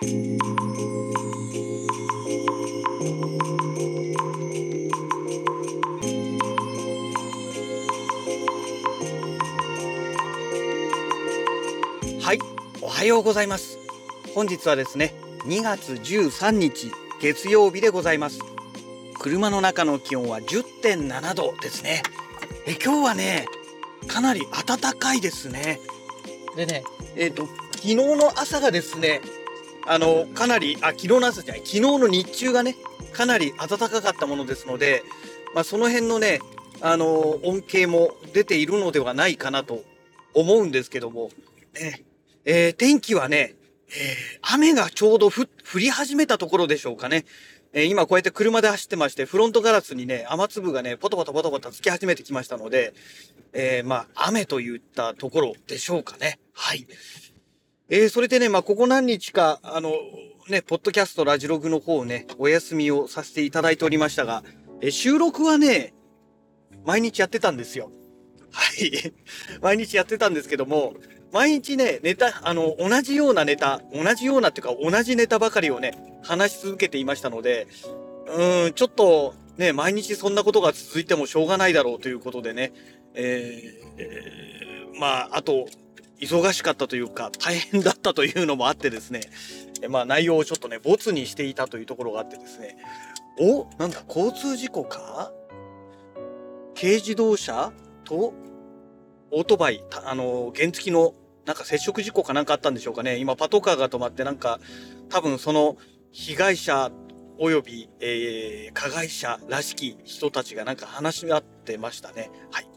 はいおはようございます。本日はですね2月13日月曜日でございます。車の中の気温は10.7度ですね。え今日はねかなり暖かいですね。でねえっ、ー、と昨日の朝がですねあのかなりあ昨日の朝じゃない昨日の日中がねかなり暖かかったものですので、まあ、その辺のねあの恩恵も出ているのではないかなと思うんですけども、ねえー、天気はね、えー、雨がちょうど降り始めたところでしょうかね。えー、今こうやって車で走ってまして、フロントガラスにね、雨粒がね、ポトポトポトポトつき始めてきましたので、えー、まあ、雨といったところでしょうかね。はい。えー、それでね、まあ、ここ何日か、あの、ね、ポッドキャスト、ラジログの方をね、お休みをさせていただいておりましたが、え収録はね、毎日やってたんですよ。はい。毎日やってたんですけども、毎日ね、ネタ、あの、同じようなネタ、同じようなっていうか、同じネタばかりをね、話し続けていましたので、うん、ちょっと、ね、毎日そんなことが続いてもしょうがないだろうということでね、えー、えー、まあ、あと、忙しかったというか、大変だったというのもあってですね、まあ、内容をちょっとね、ボツにしていたというところがあってですね、おなんだ、交通事故か？軽自動車とオートバイ、あの、原付の、なんか接触事故かなんかあったんでしょうかね。今、パトカーが止まって、なんか、多分その、被害者及び、えー、加害者らしき人たちがなんか話し合ってましたね。はい。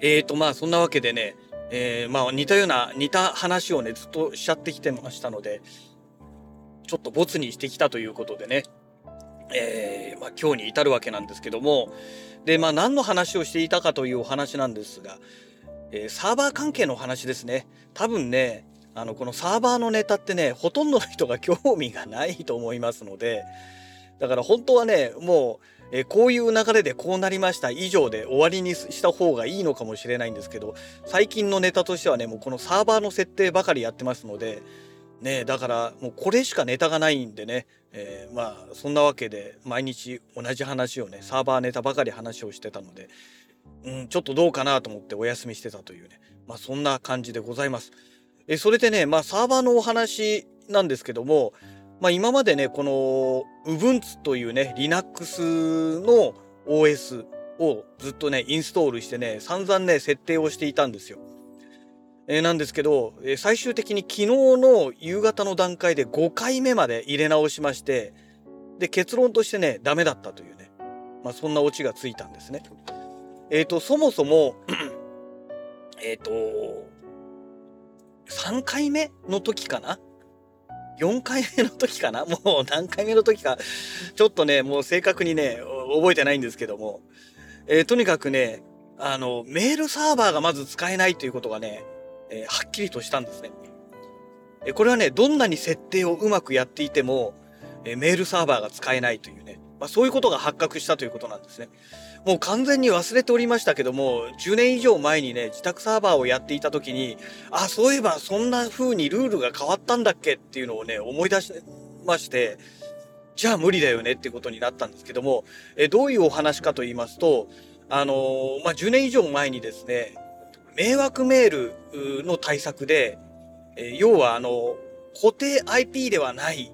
えーと、まあ、そんなわけでね、えー、まあ、似たような、似た話をね、ずっとしちゃってきてましたので、ちょっとボツにしてきたということでね、えー、まあ、今日に至るわけなんですけども、で、まあ、何の話をしていたかというお話なんですが、えー、サーバー関係の話ですね。多分ね、あの、このサーバーのネタってね、ほとんどの人が興味がないと思いますので、だから本当はね、もう、えー、こういう流れでこうなりました以上で終わりにした方がいいのかもしれないんですけど、最近のネタとしてはね、もうこのサーバーの設定ばかりやってますので、ねだからもうこれしかネタがないんでね、えー、まあそんなわけで毎日同じ話をねサーバーネタばかり話をしてたので、うん、ちょっとどうかなと思ってお休みしてたというねまあそんな感じでございます。えそれでねまあサーバーのお話なんですけども、まあ、今までねこの Ubuntu というね Linux の OS をずっとねインストールしてね散々ね設定をしていたんですよ。えー、なんですけど、えー、最終的に昨日の夕方の段階で5回目まで入れ直しまして、で、結論としてね、ダメだったというね、まあそんなオチがついたんですね。えっ、ー、と、そもそも えっと、3回目の時かな4回目の時かな？もう何回目の時か、ちょっとね、もう正確にね、覚えてないんですけども、えー、とにかくね、あの、メールサーバーがまず使えないということがね、えー、はっきりとしたんですね。えこれはね、どんなに設定をうまくやっていても、えメールサーバーが使えないというね、まあ、そういうことが発覚したということなんですね。もう完全に忘れておりましたけども、10年以上前にね、自宅サーバーをやっていた時に、あ、そういえばそんな風にルールが変わったんだっけ？っていうのをね、思い出しまして、じゃあ無理だよね？ってことになったんですけども、えどういうお話かと言いますと、あのー、まあ、10年以上前にですね、迷惑メールの対策で、え要はあの、固定 IP ではない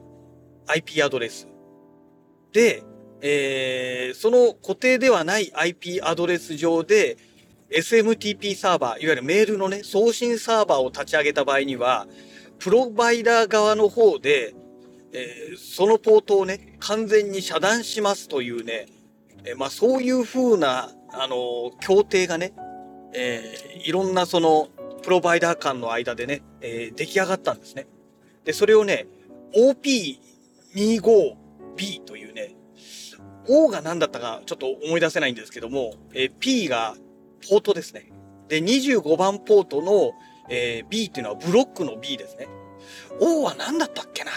IP アドレス。で、えー、その固定ではない IP アドレス上で SMTP サーバー、いわゆるメールのね、送信サーバーを立ち上げた場合には、プロバイダー側の方で、えー、そのポートをね、完全に遮断しますというね、えー、まあそういう風な、あのー、協定がね、えー、いろんなそのプロバイダー間の間でね、えー、出来上がったんですね。で、それをね、OP25B というね、O が何だったかちょっと思い出せないんですけども、えー、P がポートですね。で、25番ポートの、えー、B っていうのはブロックの B ですね。O は何だったっけな？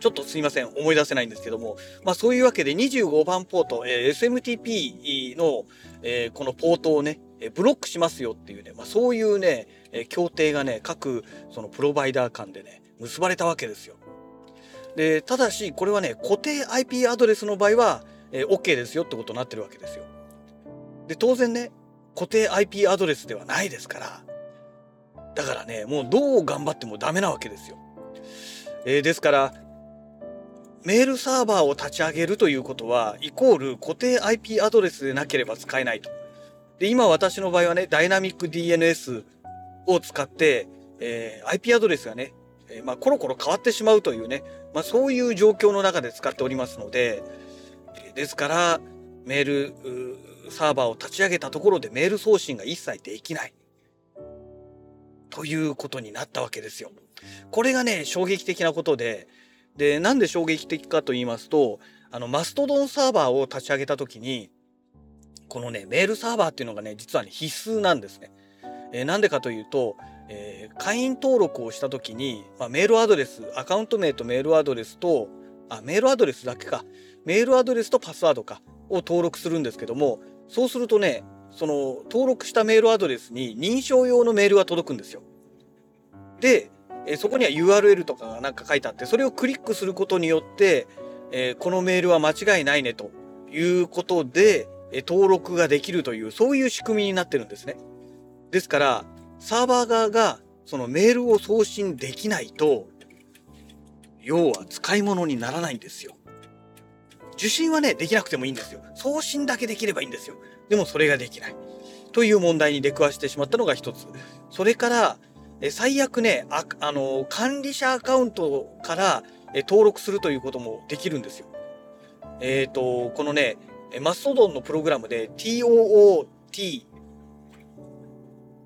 ちょっとすいません、思い出せないんですけども、まあそういうわけで25番ポート、えー、SMTP の、えー、このポートをね、えブロックしますよっていうね、まあ、そういうね、え協定がね、各そのプロバイダー間でね、結ばれたわけですよ。でただしこれはね固定 IP アドレスの場合は、えー、OK ですよってことになってるわけですよ。で当然ね固定 IP アドレスではないですからだからねもうどう頑張ってもダメなわけですよ。えー、ですからメールサーバーを立ち上げるということはイコール固定 IP アドレスでなければ使えないと。で今私の場合はねダイナミック DNS を使って、えー、IP アドレスがね、えー、まあ、コロコロ変わってしまうというね、まあ、そういう状況の中で使っておりますのでですからメールサーバーを立ち上げたところでメール送信が一切できないということになったわけですよ。これがね衝撃的なことででなんで衝撃的かと言いますとあのマストドンサーバーを立ち上げた時にこのねメールサーバーっていうのがね実はね必須なんですね。えー、なんでかというと、えー、会員登録をした時に、まあ、メールアドレスアカウント名とメールアドレスとあメールアドレスだけかメールアドレスとパスワードかを登録するんですけどもそうするとねその登録したメールアドレスに認証用のメールが届くんですよ。で、えそこには URL とかがなんか書いてあってそれをクリックすることによって、えこのメールは間違いないねということで、え登録ができるというそういう仕組みになってるんですね。ですからサーバー側がそのメールを送信できないと要は使い物にならないんですよ。受信はねできなくてもいいんですよ。送信だけできればいいんですよ。でもそれができない。という問題に出くわしてしまったのが一つ。それからえ最悪ねあ、あの管理者アカウントからえ登録するということもできるんですよ。えっ、ー、と、このね、マストドンのプログラムで TOOT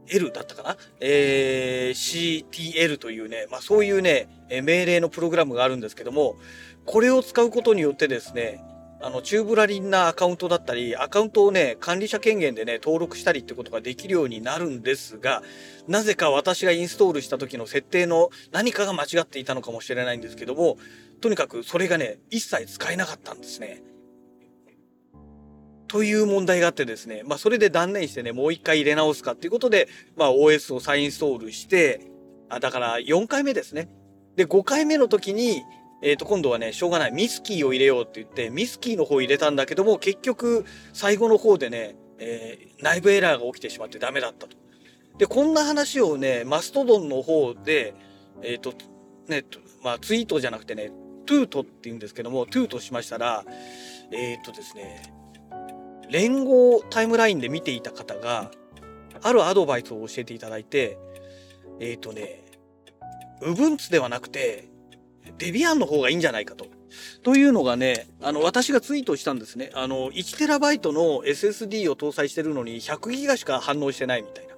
L だったかな、えー、CTL というね、まあ、そういうね、命令のプログラムがあるんですけども、これを使うことによってですね、あの、チューブラリンなアカウントだったり、アカウントをね、管理者権限でね、登録したりってことができるようになるんですが、なぜか私がインストールした時の設定の何かが間違っていたのかもしれないんですけども、とにかくそれがね、一切使えなかったんですね。という問題があってですね、まあ、それで断念してね、もう一回入れ直すかっていうことで、まあ、OS を再インストールして、あ、だから4回目ですね。で、5回目の時に、えっ、ー、と、今度はね、しょうがない。ミスキーを入れようって言って、ミスキーの方入れたんだけども、結局、最後の方でね、えー、内部エラーが起きてしまってダメだったと。で、こんな話をね、マストドンの方で、えっ、ー、と、ね、まあ、ツイートじゃなくてね、トゥートって言うんですけども、トゥートしましたら、えっ、とですね、連合タイムラインで見ていた方が、あるアドバイスを教えていただいて、えっ、ー、とね、ウブンツではなくて、デビアンの方がいいんじゃないかと。というのがね、あの、私がツイートしたんですね。あの、1TB の SSD を搭載してるのに100ギガしか反応してないみたいな。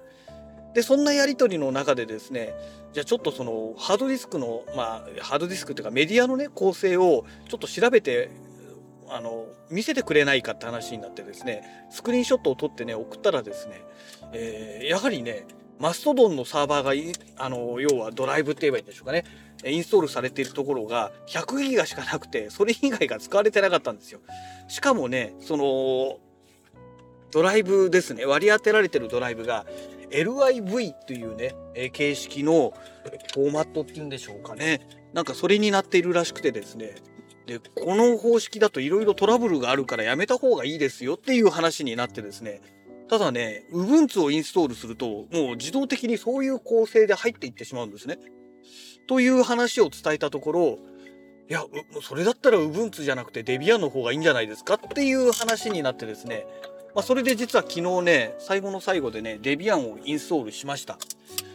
で、そんなやり取りの中でですね、じゃあちょっとそのハードディスクの、まあ、ハードディスクっていうかメディアのね、構成をちょっと調べてあの見せてくれないかって話になってですねスクリーンショットを撮ってね送ったらですね、えー、やはりねマストドンのサーバーがあの要はドライブって言えばいいんでしょうかねインストールされているところが100ギガしかなくてそれ以外が使われてなかったんですよ。しかもねそのドライブですね割り当てられてるドライブが LIV というね、え形式のフォーマットっていうんでしょうかね。なんかそれになっているらしくてですねでこの方式だといろいろトラブルがあるからやめた方がいいですよっていう話になってですねただね Ubuntu をインストールするともう自動的にそういう構成で入っていってしまうんですね。という話を伝えたところいやそれだったら Ubuntu じゃなくて Debian の方がいいんじゃないですかっていう話になってですねまあ、それで実は昨日ね最後の最後でね Debian をインストールしました。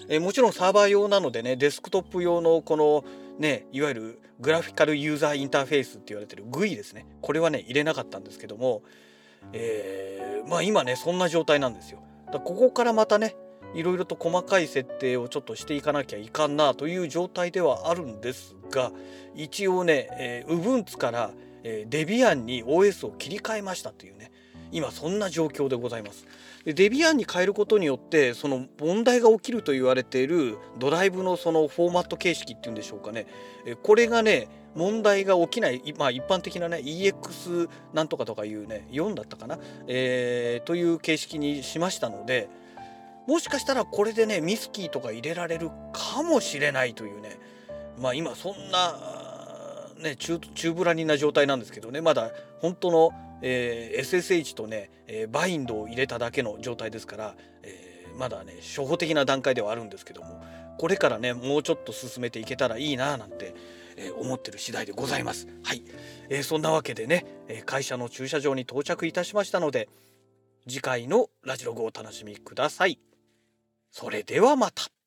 えもちろんサーバー用なのでねデスクトップ用のこのねいわゆるグラフィカルユーザーインターフェースって言われてる GUI ですね。これはね入れなかったんですけども、えー、まあ今ねそんな状態なんですよ。だここからまたねいろいろと細かい設定をちょっとしていかなきゃいかんなという状態ではあるんですが一応ね、えー、Ubuntu から、えー、デビアンに OS を切り替えましたというね今そんな状況でございます。でデビアンに変えることによってその問題が起きると言われているドライブのそのフォーマット形式っていうんでしょうかね。これがね問題が起きない、まあ、一般的なね EX なんとかとかいうね4だったかな、えー、という形式にしましたのでもしかしたらこれでねミスキーとか入れられるかもしれないというね。まあ今そんなね中中ぶらりな状態なんですけどね。まだ本当の、えー、SSH とね、えー、バインドを入れただけの状態ですから、えー、まだね初歩的な段階ではあるんですけどもこれからねもうちょっと進めていけたらいいななんて、え、思ってる次第でございます。はい、えー、そんなわけでね、え会社の駐車場に到着いたしましたので次回のラジログをお楽しみください。それではまた。